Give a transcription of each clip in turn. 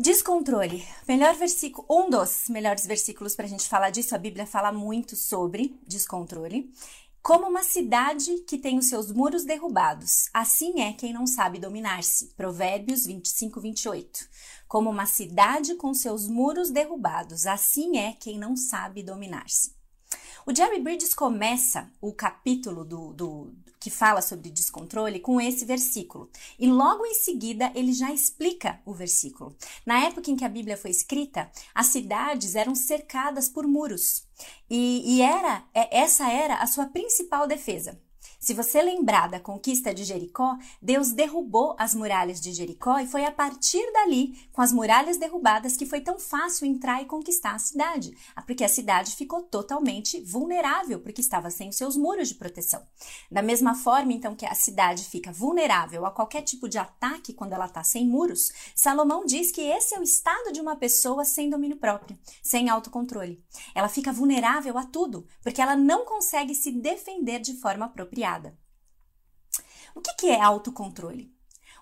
Descontrole. Melhor versículo, um dos melhores versículos para a gente falar disso. A Bíblia fala muito sobre descontrole. Como uma cidade que tem os seus muros derrubados, assim é quem não sabe dominar-se. Provérbios 25, 28. Como uma cidade com seus muros derrubados, assim é quem não sabe dominar-se. O Jerry Bridges começa o capítulo do, do, que fala sobre descontrole com esse versículo. E logo em seguida ele já explica o versículo. Na época em que a Bíblia foi escrita, as cidades eram cercadas por muros. E, e era é, essa era a sua principal defesa. Se você lembrar da conquista de Jericó, Deus derrubou as muralhas de Jericó e foi a partir dali, com as muralhas derrubadas, que foi tão fácil entrar e conquistar a cidade, ah, porque a cidade ficou totalmente vulnerável, porque estava sem os seus muros de proteção. Da mesma forma, então, que a cidade fica vulnerável a qualquer tipo de ataque quando ela está sem muros, Salomão diz que esse é o estado de uma pessoa sem domínio próprio, sem autocontrole. Ela fica vulnerável a tudo, porque ela não consegue se defender de forma apropriada. O que, que é autocontrole?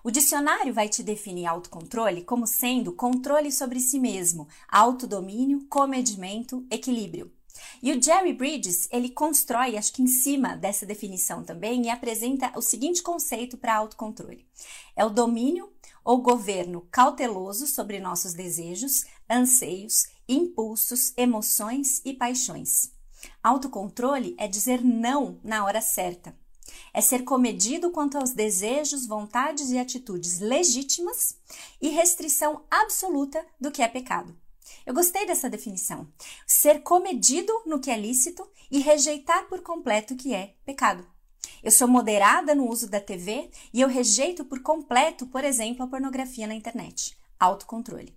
O dicionário vai te definir autocontrole como sendo controle sobre si mesmo, autodomínio, comedimento, equilíbrio. E o Jerry Bridges, ele constrói, acho que em cima dessa definição também, e apresenta o seguinte conceito para autocontrole. É o domínio ou governo cauteloso sobre nossos desejos, anseios, impulsos, emoções e paixões. Autocontrole é dizer não na hora certa. É ser comedido quanto aos desejos, vontades e atitudes legítimas e restrição absoluta do que é pecado. Eu gostei dessa definição. Ser comedido no que é lícito e rejeitar por completo o que é pecado. Eu sou moderada no uso da TV e eu rejeito por completo, por exemplo, a pornografia na internet. Autocontrole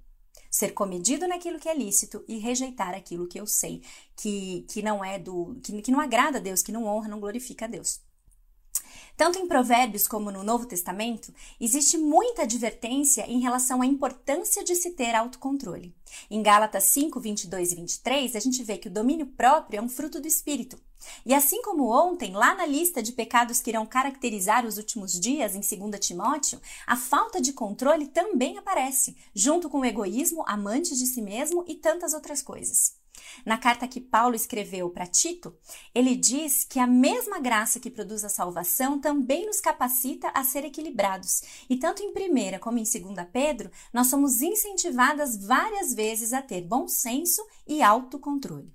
ser comedido naquilo que é lícito e rejeitar aquilo que eu sei que, que não é do que, que não agrada a Deus, que não honra, não glorifica a Deus. Tanto em Provérbios como no Novo Testamento, existe muita advertência em relação à importância de se ter autocontrole. Em Gálatas 5, 22 e 23, a gente vê que o domínio próprio é um fruto do espírito. E assim como ontem, lá na lista de pecados que irão caracterizar os últimos dias, em 2 Timóteo, a falta de controle também aparece, junto com o egoísmo, amante de si mesmo e tantas outras coisas. Na carta que Paulo escreveu para Tito, ele diz que a mesma graça que produz a salvação também nos capacita a ser equilibrados. E tanto em 1 como em 2 Pedro, nós somos incentivadas várias vezes a ter bom senso e autocontrole.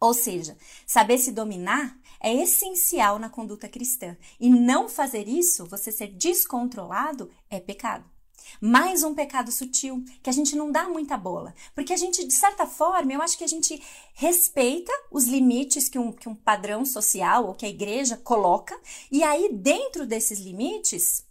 Ou seja, saber se dominar é essencial na conduta cristã. E não fazer isso, você ser descontrolado, é pecado. Mais um pecado sutil que a gente não dá muita bola. Porque a gente, de certa forma, eu acho que a gente respeita os limites que um, que um padrão social ou que a igreja coloca, e aí, dentro desses limites,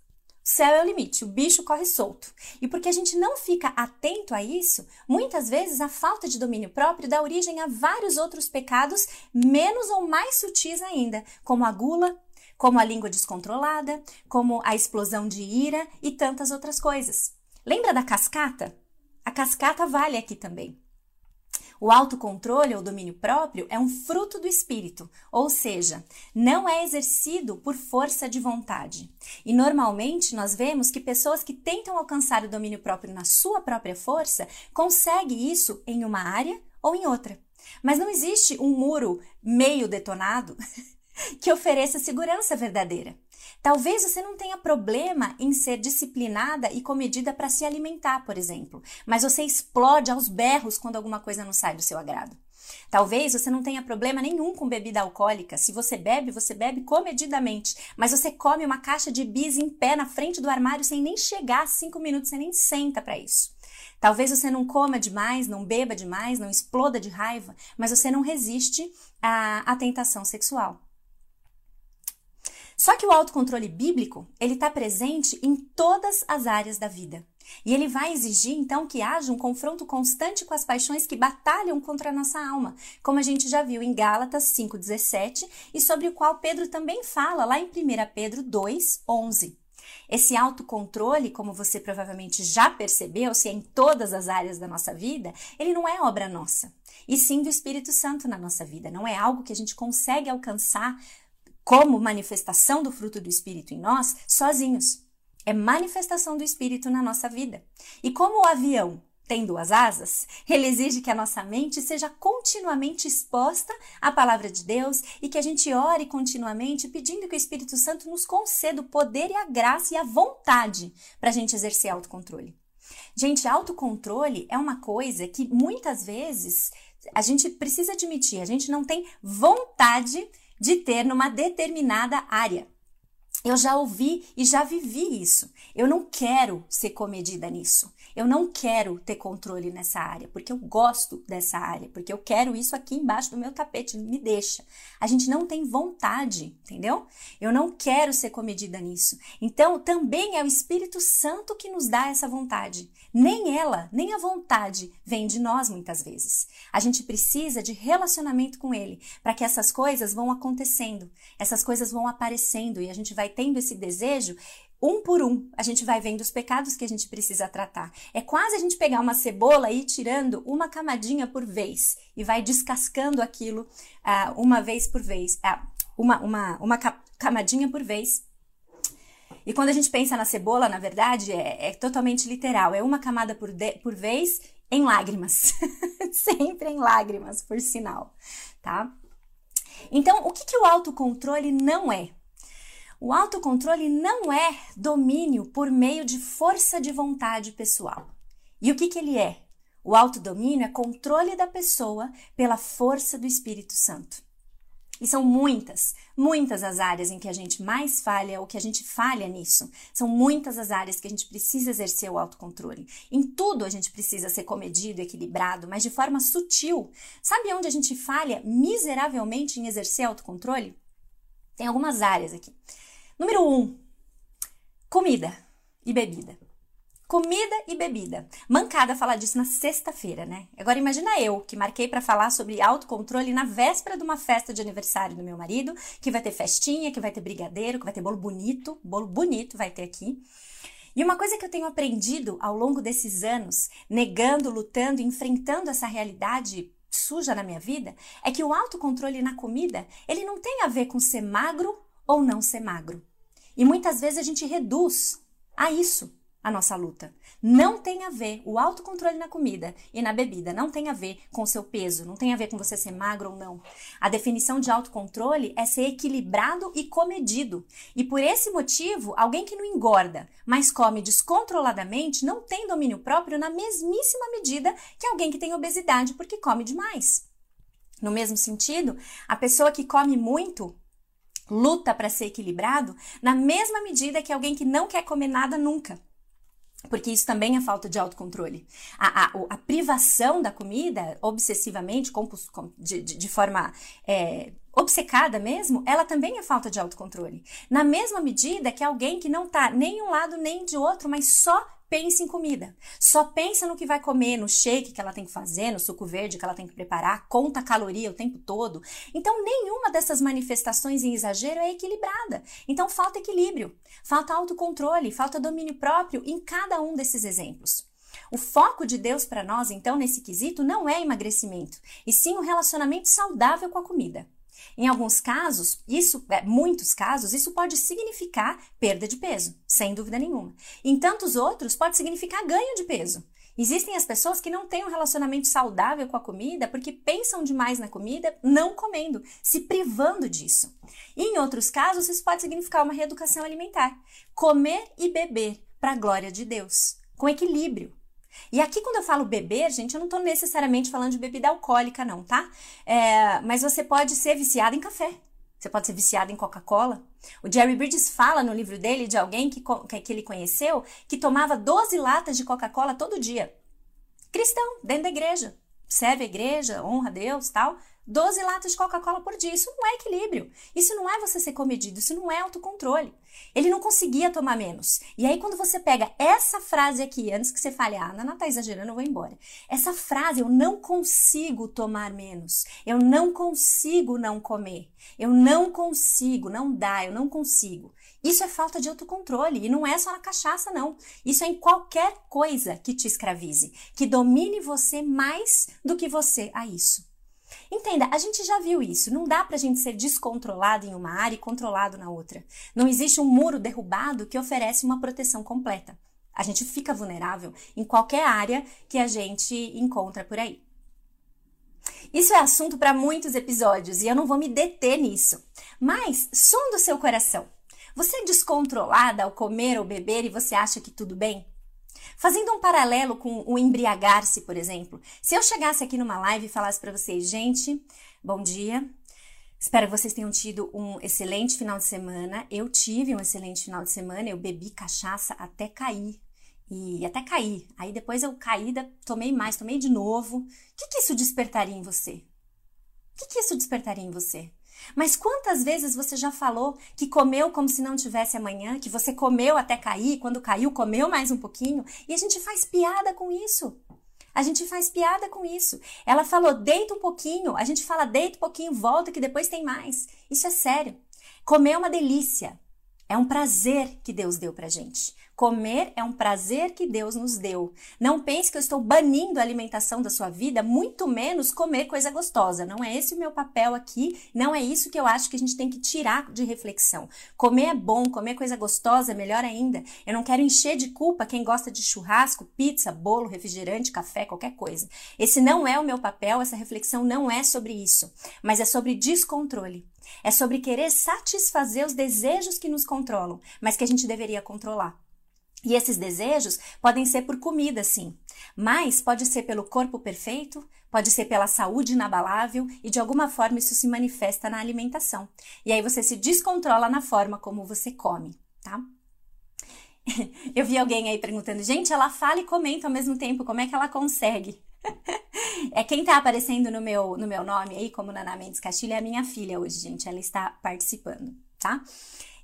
céu é o limite, o bicho corre solto. E porque a gente não fica atento a isso, muitas vezes a falta de domínio próprio dá origem a vários outros pecados, menos ou mais sutis ainda, como a gula, como a língua descontrolada, como a explosão de ira e tantas outras coisas. Lembra da cascata? A cascata vale aqui também. O autocontrole ou domínio próprio é um fruto do espírito, ou seja, não é exercido por força de vontade. E normalmente nós vemos que pessoas que tentam alcançar o domínio próprio na sua própria força conseguem isso em uma área ou em outra. Mas não existe um muro meio detonado que ofereça segurança verdadeira. Talvez você não tenha problema em ser disciplinada e comedida para se alimentar, por exemplo, mas você explode aos berros quando alguma coisa não sai do seu agrado. Talvez você não tenha problema nenhum com bebida alcoólica. Se você bebe, você bebe comedidamente. Mas você come uma caixa de bis em pé na frente do armário sem nem chegar cinco minutos, você nem senta para isso. Talvez você não coma demais, não beba demais, não exploda de raiva, mas você não resiste à, à tentação sexual. Só que o autocontrole bíblico, ele está presente em todas as áreas da vida. E ele vai exigir então que haja um confronto constante com as paixões que batalham contra a nossa alma, como a gente já viu em Gálatas 5:17 e sobre o qual Pedro também fala lá em 1 Pedro 2:11. Esse autocontrole, como você provavelmente já percebeu, se é em todas as áreas da nossa vida, ele não é obra nossa, e sim do Espírito Santo na nossa vida. Não é algo que a gente consegue alcançar como manifestação do fruto do Espírito em nós sozinhos. É manifestação do Espírito na nossa vida. E como o avião tem duas asas, ele exige que a nossa mente seja continuamente exposta à palavra de Deus e que a gente ore continuamente pedindo que o Espírito Santo nos conceda o poder e a graça e a vontade para a gente exercer autocontrole. Gente, autocontrole é uma coisa que muitas vezes a gente precisa admitir, a gente não tem vontade de ter numa determinada área. Eu já ouvi e já vivi isso. Eu não quero ser comedida nisso. Eu não quero ter controle nessa área, porque eu gosto dessa área, porque eu quero isso aqui embaixo do meu tapete, me deixa. A gente não tem vontade, entendeu? Eu não quero ser comedida nisso. Então, também é o Espírito Santo que nos dá essa vontade. Nem ela, nem a vontade vem de nós muitas vezes. A gente precisa de relacionamento com ele para que essas coisas vão acontecendo, essas coisas vão aparecendo e a gente vai tendo esse desejo um por um, a gente vai vendo os pecados que a gente precisa tratar. É quase a gente pegar uma cebola e ir tirando uma camadinha por vez e vai descascando aquilo uh, uma vez por vez, uh, uma, uma, uma camadinha por vez. E quando a gente pensa na cebola, na verdade, é, é totalmente literal. É uma camada por, de, por vez em lágrimas. Sempre em lágrimas, por sinal, tá? Então, o que, que o autocontrole não é? O autocontrole não é domínio por meio de força de vontade pessoal. E o que, que ele é? O autodomínio é controle da pessoa pela força do Espírito Santo. E são muitas, muitas as áreas em que a gente mais falha ou que a gente falha nisso. São muitas as áreas que a gente precisa exercer o autocontrole. Em tudo a gente precisa ser comedido, equilibrado, mas de forma sutil. Sabe onde a gente falha miseravelmente em exercer autocontrole? Tem algumas áreas aqui. Número 1. Um, comida e bebida. Comida e bebida. Mancada falar disso na sexta-feira, né? Agora imagina eu, que marquei para falar sobre autocontrole na véspera de uma festa de aniversário do meu marido, que vai ter festinha, que vai ter brigadeiro, que vai ter bolo bonito, bolo bonito vai ter aqui. E uma coisa que eu tenho aprendido ao longo desses anos, negando, lutando, enfrentando essa realidade suja na minha vida, é que o autocontrole na comida, ele não tem a ver com ser magro ou não ser magro. E muitas vezes a gente reduz a isso a nossa luta. Não tem a ver, o autocontrole na comida e na bebida não tem a ver com o seu peso, não tem a ver com você ser magro ou não. A definição de autocontrole é ser equilibrado e comedido. E por esse motivo, alguém que não engorda, mas come descontroladamente, não tem domínio próprio na mesmíssima medida que alguém que tem obesidade porque come demais. No mesmo sentido, a pessoa que come muito luta para ser equilibrado na mesma medida que alguém que não quer comer nada nunca. Porque isso também é falta de autocontrole. A, a, a privação da comida, obsessivamente, de, de, de forma é, obcecada mesmo, ela também é falta de autocontrole. Na mesma medida que alguém que não tá nem um lado nem de outro, mas só pensa em comida. Só pensa no que vai comer, no shake que ela tem que fazer, no suco verde que ela tem que preparar, conta caloria o tempo todo. Então, nenhuma dessas manifestações em exagero é equilibrada. Então, falta equilíbrio, falta autocontrole, falta domínio próprio em cada um desses exemplos. O foco de Deus para nós, então, nesse quesito, não é emagrecimento, e sim um relacionamento saudável com a comida. Em alguns casos, isso, é, muitos casos, isso pode significar perda de peso, sem dúvida nenhuma. Em tantos outros, pode significar ganho de peso. Existem as pessoas que não têm um relacionamento saudável com a comida porque pensam demais na comida, não comendo, se privando disso. E em outros casos, isso pode significar uma reeducação alimentar. Comer e beber para a glória de Deus, com equilíbrio, e aqui, quando eu falo beber, gente, eu não estou necessariamente falando de bebida alcoólica, não, tá? É, mas você pode ser viciado em café. Você pode ser viciado em Coca-Cola. O Jerry Bridges fala no livro dele de alguém que, que ele conheceu que tomava 12 latas de Coca-Cola todo dia. Cristão, dentro da igreja. Serve a igreja, honra a Deus, tal. 12 latas de Coca-Cola por dia. Isso não é equilíbrio. Isso não é você ser comedido. Isso não é autocontrole. Ele não conseguia tomar menos. E aí, quando você pega essa frase aqui, antes que você fale, ah, Nana tá exagerando, eu vou embora. Essa frase, eu não consigo tomar menos. Eu não consigo não comer. Eu não consigo, não dá, eu não consigo. Isso é falta de autocontrole e não é só na cachaça, não. Isso é em qualquer coisa que te escravize, que domine você mais do que você a isso. Entenda, a gente já viu isso. Não dá pra gente ser descontrolado em uma área e controlado na outra. Não existe um muro derrubado que oferece uma proteção completa. A gente fica vulnerável em qualquer área que a gente encontra por aí. Isso é assunto para muitos episódios e eu não vou me deter nisso. Mas, som do seu coração. Você é descontrolada ao comer ou beber e você acha que tudo bem? Fazendo um paralelo com o embriagar-se, por exemplo, se eu chegasse aqui numa live e falasse para vocês, gente, bom dia, espero que vocês tenham tido um excelente final de semana. Eu tive um excelente final de semana, eu bebi cachaça até cair. E até cair. Aí depois eu caí, tomei mais, tomei de novo. O que, que isso despertaria em você? O que, que isso despertaria em você? Mas quantas vezes você já falou que comeu como se não tivesse amanhã, que você comeu até cair, quando caiu, comeu mais um pouquinho, e a gente faz piada com isso. A gente faz piada com isso. Ela falou, deita um pouquinho, a gente fala, deita um pouquinho, volta que depois tem mais. Isso é sério. Comer é uma delícia. É um prazer que Deus deu pra gente. Comer é um prazer que Deus nos deu. Não pense que eu estou banindo a alimentação da sua vida, muito menos comer coisa gostosa. Não é esse o meu papel aqui, não é isso que eu acho que a gente tem que tirar de reflexão. Comer é bom, comer coisa gostosa é melhor ainda. Eu não quero encher de culpa quem gosta de churrasco, pizza, bolo, refrigerante, café, qualquer coisa. Esse não é o meu papel, essa reflexão não é sobre isso, mas é sobre descontrole. É sobre querer satisfazer os desejos que nos controlam, mas que a gente deveria controlar. E esses desejos podem ser por comida, sim, mas pode ser pelo corpo perfeito, pode ser pela saúde inabalável e de alguma forma isso se manifesta na alimentação. E aí você se descontrola na forma como você come, tá? Eu vi alguém aí perguntando, gente, ela fala e comenta ao mesmo tempo, como é que ela consegue? é quem tá aparecendo no meu, no meu nome aí, como Nana Mendes Castilho, é a minha filha hoje, gente. Ela está participando, tá?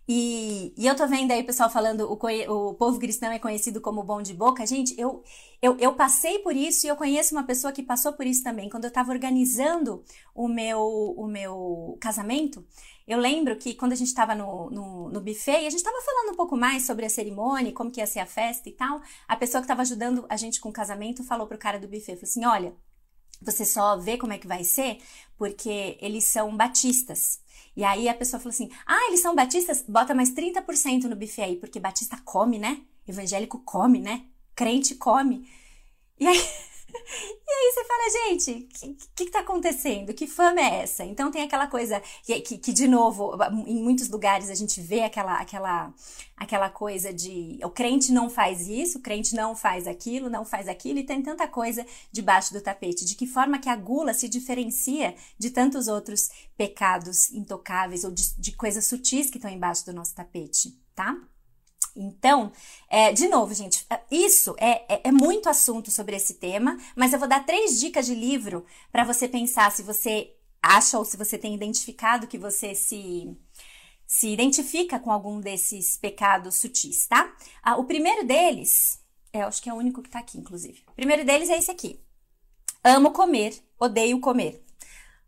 E, e eu tô vendo aí o pessoal falando o, o povo cristão é conhecido como bom de boca. Gente, eu, eu, eu passei por isso e eu conheço uma pessoa que passou por isso também. Quando eu tava organizando o meu, o meu casamento, eu lembro que quando a gente estava no, no, no, buffet a gente estava falando um pouco mais sobre a cerimônia, como que ia ser a festa e tal, a pessoa que estava ajudando a gente com o casamento falou pro cara do buffet, falou assim, olha, você só vê como é que vai ser porque eles são batistas. E aí a pessoa falou assim: ah, eles são batistas? Bota mais 30% no buffet aí, porque batista come, né? Evangélico come, né? Crente come. E aí. E aí você fala, gente, o que, que, que tá acontecendo? Que fama é essa? Então tem aquela coisa que, que, que, de novo, em muitos lugares a gente vê aquela, aquela, aquela coisa de o crente não faz isso, o crente não faz aquilo, não faz aquilo, e tem tanta coisa debaixo do tapete. De que forma que a gula se diferencia de tantos outros pecados intocáveis ou de, de coisas sutis que estão embaixo do nosso tapete, tá? Então, é, de novo, gente, é, isso é, é, é, muito assunto sobre esse tema, mas eu vou dar três dicas de livro para você pensar se você acha ou se você tem identificado que você se, se identifica com algum desses pecados sutis, tá? Ah, o primeiro deles, é, acho que é o único que tá aqui, inclusive. O primeiro deles é esse aqui. Amo comer, odeio comer.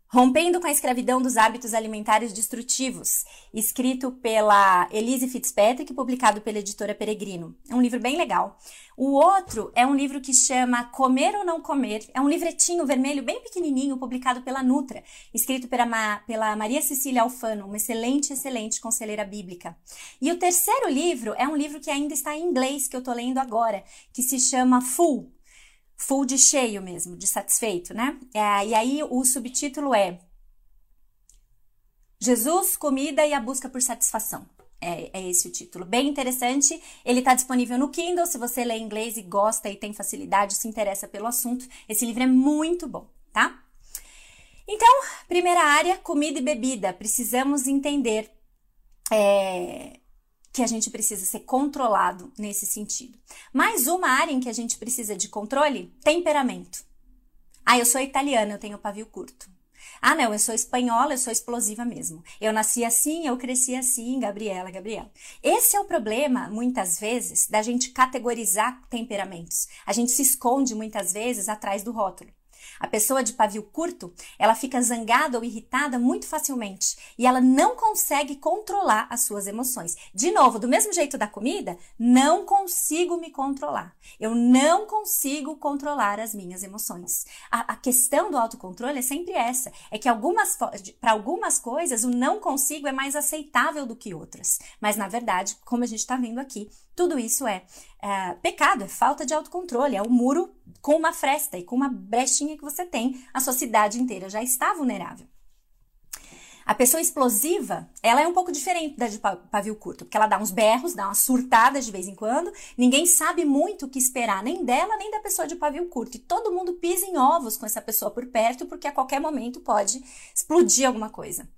Rompendo com a escravidão dos hábitos alimentares destrutivos, escrito pela Elise Fitzpatrick, publicado pela editora Peregrino. É um livro bem legal. O outro é um livro que chama Comer ou Não Comer. É um livretinho vermelho bem pequenininho, publicado pela Nutra, escrito pela, pela Maria Cecília Alfano, uma excelente, excelente conselheira bíblica. E o terceiro livro é um livro que ainda está em inglês, que eu estou lendo agora, que se chama Full, full de cheio mesmo, de satisfeito, né? É, e aí o subtítulo é Jesus, comida e a busca por satisfação. É, é esse o título. Bem interessante. Ele está disponível no Kindle. Se você lê inglês e gosta e tem facilidade, se interessa pelo assunto, esse livro é muito bom, tá? Então, primeira área, comida e bebida. Precisamos entender é, que a gente precisa ser controlado nesse sentido. Mais uma área em que a gente precisa de controle: temperamento. Ah, eu sou italiana, eu tenho pavio curto. Ah, não, eu sou espanhola, eu sou explosiva mesmo. Eu nasci assim, eu cresci assim, Gabriela, Gabriela. Esse é o problema, muitas vezes, da gente categorizar temperamentos. A gente se esconde muitas vezes atrás do rótulo. A pessoa de pavio curto, ela fica zangada ou irritada muito facilmente e ela não consegue controlar as suas emoções. De novo, do mesmo jeito da comida, não consigo me controlar. Eu não consigo controlar as minhas emoções. A, a questão do autocontrole é sempre essa, é que algumas para algumas coisas o não consigo é mais aceitável do que outras. Mas na verdade, como a gente está vendo aqui, tudo isso é, é pecado, é falta de autocontrole, é o muro com uma fresta e com uma brechinha que você tem, a sua cidade inteira já está vulnerável. A pessoa explosiva, ela é um pouco diferente da de pavio curto, porque ela dá uns berros, dá umas surtadas de vez em quando, ninguém sabe muito o que esperar, nem dela, nem da pessoa de pavio curto. E todo mundo pisa em ovos com essa pessoa por perto, porque a qualquer momento pode explodir alguma coisa.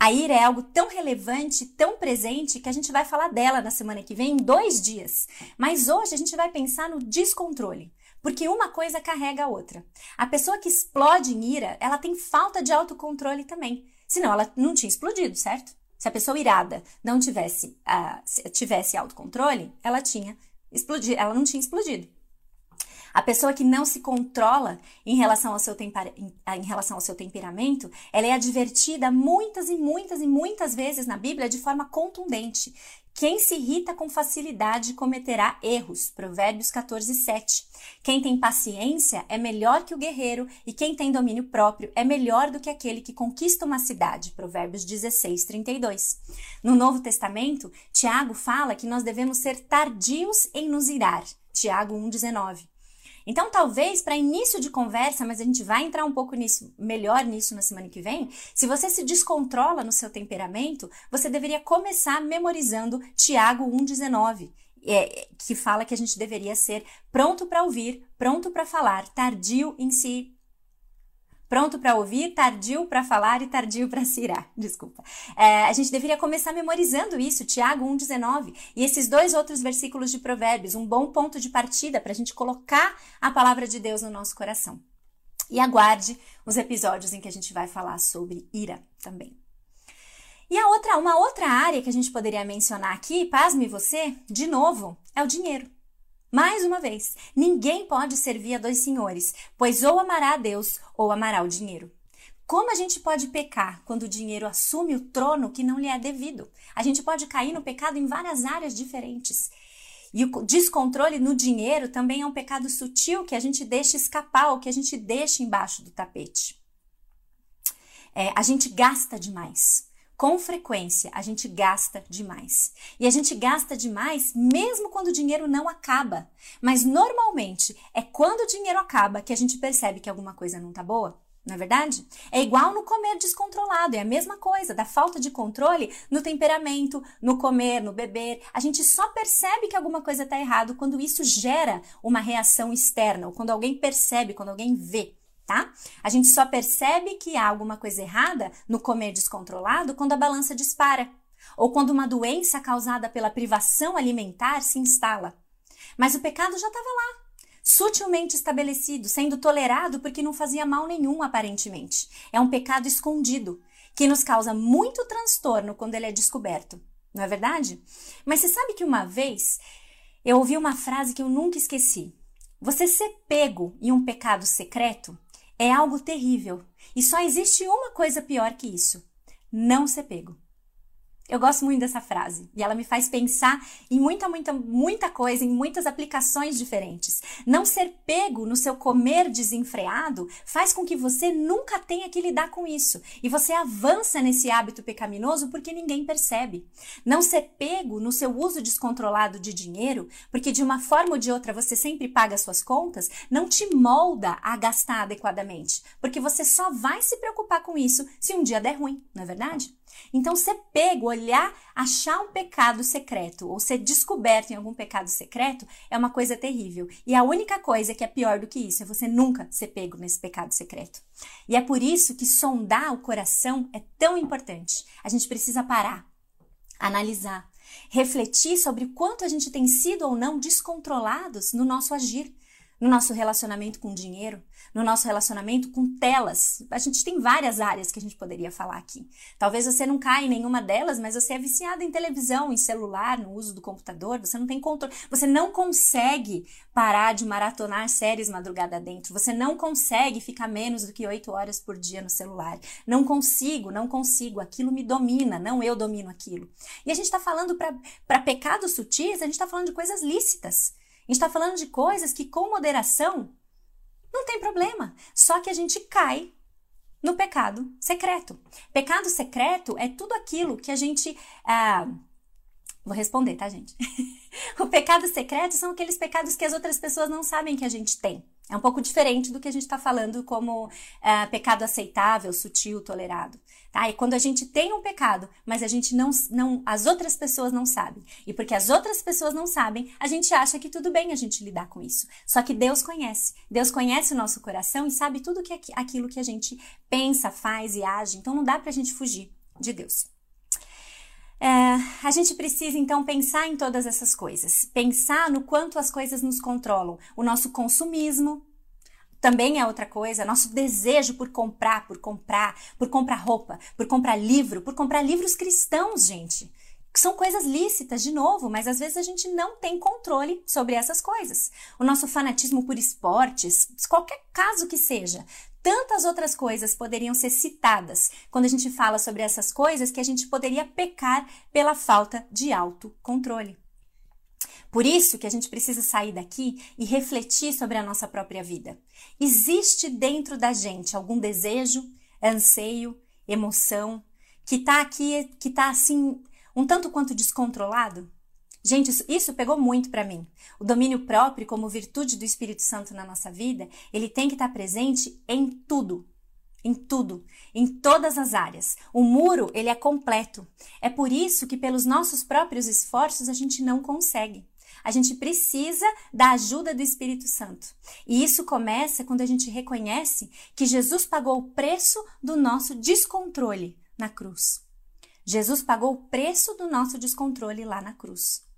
A ira é algo tão relevante, tão presente, que a gente vai falar dela na semana que vem, em dois dias. Mas hoje a gente vai pensar no descontrole. Porque uma coisa carrega a outra. A pessoa que explode em ira, ela tem falta de autocontrole também. Senão ela não tinha explodido, certo? Se a pessoa irada não tivesse, uh, tivesse autocontrole, ela tinha explodido, ela não tinha explodido. A pessoa que não se controla em relação ao seu, em relação ao seu temperamento, ela é advertida muitas e muitas e muitas vezes na Bíblia de forma contundente. Quem se irrita com facilidade cometerá erros. Provérbios 14, 7. Quem tem paciência é melhor que o guerreiro, e quem tem domínio próprio é melhor do que aquele que conquista uma cidade. Provérbios 16, 32. No Novo Testamento, Tiago fala que nós devemos ser tardios em nos irar. Tiago 1, 19. Então, talvez para início de conversa, mas a gente vai entrar um pouco nisso, melhor nisso na semana que vem. Se você se descontrola no seu temperamento, você deveria começar memorizando Tiago 1,19. É, que fala que a gente deveria ser pronto para ouvir, pronto para falar, tardio em si pronto para ouvir, tardio para falar e tardio para se irar. Desculpa. É, a gente deveria começar memorizando isso, Tiago 1,19, e esses dois outros versículos de Provérbios, um bom ponto de partida para a gente colocar a palavra de Deus no nosso coração. E aguarde os episódios em que a gente vai falar sobre ira também. E a outra, uma outra área que a gente poderia mencionar aqui, pasme você, de novo, é o dinheiro. Mais uma vez, ninguém pode servir a dois senhores, pois ou amará a Deus ou amará o dinheiro. Como a gente pode pecar quando o dinheiro assume o trono que não lhe é devido? A gente pode cair no pecado em várias áreas diferentes. E o descontrole no dinheiro também é um pecado sutil que a gente deixa escapar ou que a gente deixa embaixo do tapete. É, a gente gasta demais com frequência a gente gasta demais. E a gente gasta demais mesmo quando o dinheiro não acaba. Mas normalmente é quando o dinheiro acaba que a gente percebe que alguma coisa não tá boa. Não é verdade? É igual no comer descontrolado, é a mesma coisa, da falta de controle no temperamento, no comer, no beber. A gente só percebe que alguma coisa está errado quando isso gera uma reação externa, ou quando alguém percebe, quando alguém vê tá? A gente só percebe que há alguma coisa errada no comer descontrolado quando a balança dispara ou quando uma doença causada pela privação alimentar se instala. Mas o pecado já estava lá, sutilmente estabelecido, sendo tolerado porque não fazia mal nenhum aparentemente. É um pecado escondido que nos causa muito transtorno quando ele é descoberto. Não é verdade? Mas você sabe que uma vez eu ouvi uma frase que eu nunca esqueci. Você ser pego em um pecado secreto é algo terrível. E só existe uma coisa pior que isso: não ser pego. Eu gosto muito dessa frase e ela me faz pensar em muita, muita, muita coisa, em muitas aplicações diferentes. Não ser pego no seu comer desenfreado faz com que você nunca tenha que lidar com isso e você avança nesse hábito pecaminoso porque ninguém percebe. Não ser pego no seu uso descontrolado de dinheiro, porque de uma forma ou de outra você sempre paga suas contas, não te molda a gastar adequadamente, porque você só vai se preocupar com isso se um dia der ruim, não é verdade? Então, ser pego, olhar, achar um pecado secreto ou ser descoberto em algum pecado secreto é uma coisa terrível. E a única coisa que é pior do que isso é você nunca ser pego nesse pecado secreto. E é por isso que sondar o coração é tão importante. A gente precisa parar, analisar, refletir sobre o quanto a gente tem sido ou não descontrolados no nosso agir no nosso relacionamento com dinheiro, no nosso relacionamento com telas. A gente tem várias áreas que a gente poderia falar aqui. Talvez você não caia em nenhuma delas, mas você é viciado em televisão, em celular, no uso do computador, você não tem controle, você não consegue parar de maratonar séries madrugada dentro, você não consegue ficar menos do que oito horas por dia no celular. Não consigo, não consigo, aquilo me domina, não eu domino aquilo. E a gente está falando para pecados sutis, a gente está falando de coisas lícitas. A gente está falando de coisas que, com moderação, não tem problema. Só que a gente cai no pecado secreto. Pecado secreto é tudo aquilo que a gente. Ah, vou responder, tá, gente? o pecado secreto são aqueles pecados que as outras pessoas não sabem que a gente tem. É um pouco diferente do que a gente está falando como uh, pecado aceitável, sutil, tolerado. Tá? E quando a gente tem um pecado, mas a gente não, não, as outras pessoas não sabem. E porque as outras pessoas não sabem, a gente acha que tudo bem a gente lidar com isso. Só que Deus conhece. Deus conhece o nosso coração e sabe tudo que aquilo que a gente pensa, faz e age. Então não dá para a gente fugir de Deus. É, a gente precisa então pensar em todas essas coisas, pensar no quanto as coisas nos controlam, o nosso consumismo, também é outra coisa, nosso desejo por comprar, por comprar, por comprar roupa, por comprar livro, por comprar livros cristãos, gente. São coisas lícitas, de novo, mas às vezes a gente não tem controle sobre essas coisas. O nosso fanatismo por esportes, qualquer caso que seja, tantas outras coisas poderiam ser citadas quando a gente fala sobre essas coisas que a gente poderia pecar pela falta de autocontrole. Por isso que a gente precisa sair daqui e refletir sobre a nossa própria vida. Existe dentro da gente algum desejo, anseio, emoção que está aqui, que está assim, um tanto quanto descontrolado? Gente, isso, pegou muito para mim. O domínio próprio, como virtude do Espírito Santo na nossa vida, ele tem que estar tá presente em tudo. Em tudo, em todas as áreas. O muro, ele é completo. É por isso que pelos nossos próprios esforços a gente não consegue. A gente precisa da ajuda do Espírito Santo. E isso começa quando a gente reconhece que Jesus pagou o preço do nosso descontrole na cruz. Jesus pagou o preço do nosso descontrole lá na cruz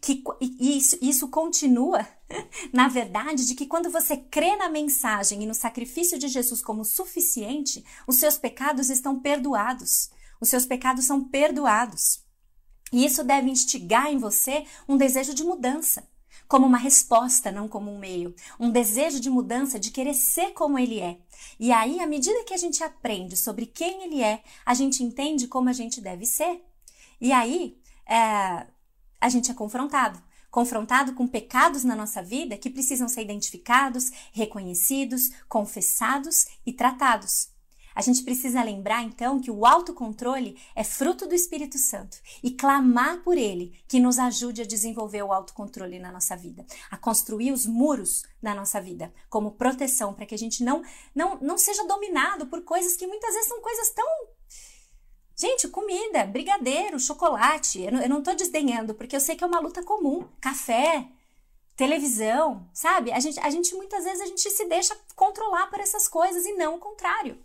que isso, isso continua, na verdade, de que quando você crê na mensagem e no sacrifício de Jesus como suficiente, os seus pecados estão perdoados. Os seus pecados são perdoados. E isso deve instigar em você um desejo de mudança, como uma resposta, não como um meio. Um desejo de mudança, de querer ser como ele é. E aí, à medida que a gente aprende sobre quem ele é, a gente entende como a gente deve ser. E aí, é, a gente é confrontado. Confrontado com pecados na nossa vida que precisam ser identificados, reconhecidos, confessados e tratados. A gente precisa lembrar então que o autocontrole é fruto do Espírito Santo e clamar por ele que nos ajude a desenvolver o autocontrole na nossa vida, a construir os muros da nossa vida como proteção para que a gente não, não, não seja dominado por coisas que muitas vezes são coisas tão Gente, comida, brigadeiro, chocolate. Eu não, eu não tô desdenhando, porque eu sei que é uma luta comum. Café, televisão, sabe? A gente, a gente muitas vezes a gente se deixa controlar por essas coisas e não o contrário.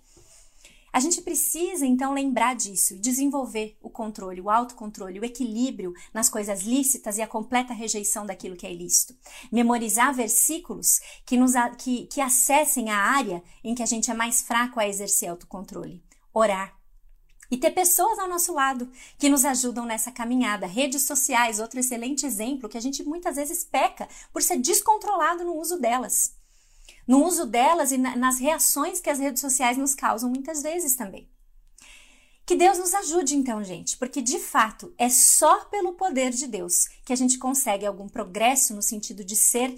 A gente precisa então lembrar disso e desenvolver o controle, o autocontrole, o equilíbrio nas coisas lícitas e a completa rejeição daquilo que é ilícito. Memorizar versículos que, nos, que, que acessem a área em que a gente é mais fraco a exercer autocontrole. Orar, e ter pessoas ao nosso lado que nos ajudam nessa caminhada. Redes sociais, outro excelente exemplo que a gente muitas vezes peca por ser descontrolado no uso delas. No uso delas e na, nas reações que as redes sociais nos causam muitas vezes também. Que Deus nos ajude então, gente, porque de fato é só pelo poder de Deus que a gente consegue algum progresso no sentido de ser,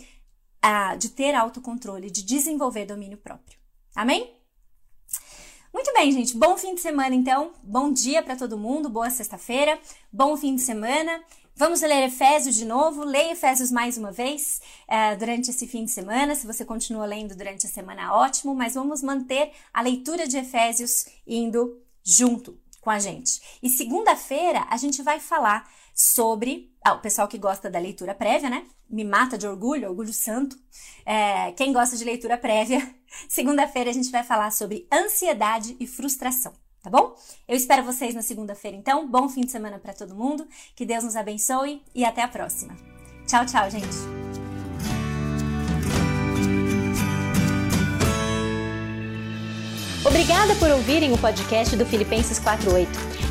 uh, de ter autocontrole, de desenvolver domínio próprio. Amém? Muito bem, gente. Bom fim de semana, então. Bom dia para todo mundo. Boa sexta-feira. Bom fim de semana. Vamos ler Efésios de novo. Leia Efésios mais uma vez uh, durante esse fim de semana. Se você continua lendo durante a semana, ótimo. Mas vamos manter a leitura de Efésios indo junto com a gente. E segunda-feira a gente vai falar sobre ah, o pessoal que gosta da leitura prévia, né? Me mata de orgulho, orgulho santo. É, quem gosta de leitura prévia, segunda-feira a gente vai falar sobre ansiedade e frustração, tá bom? Eu espero vocês na segunda-feira, então. Bom fim de semana para todo mundo. Que Deus nos abençoe e até a próxima. Tchau, tchau, gente. Obrigada por ouvirem o podcast do Filipenses 48.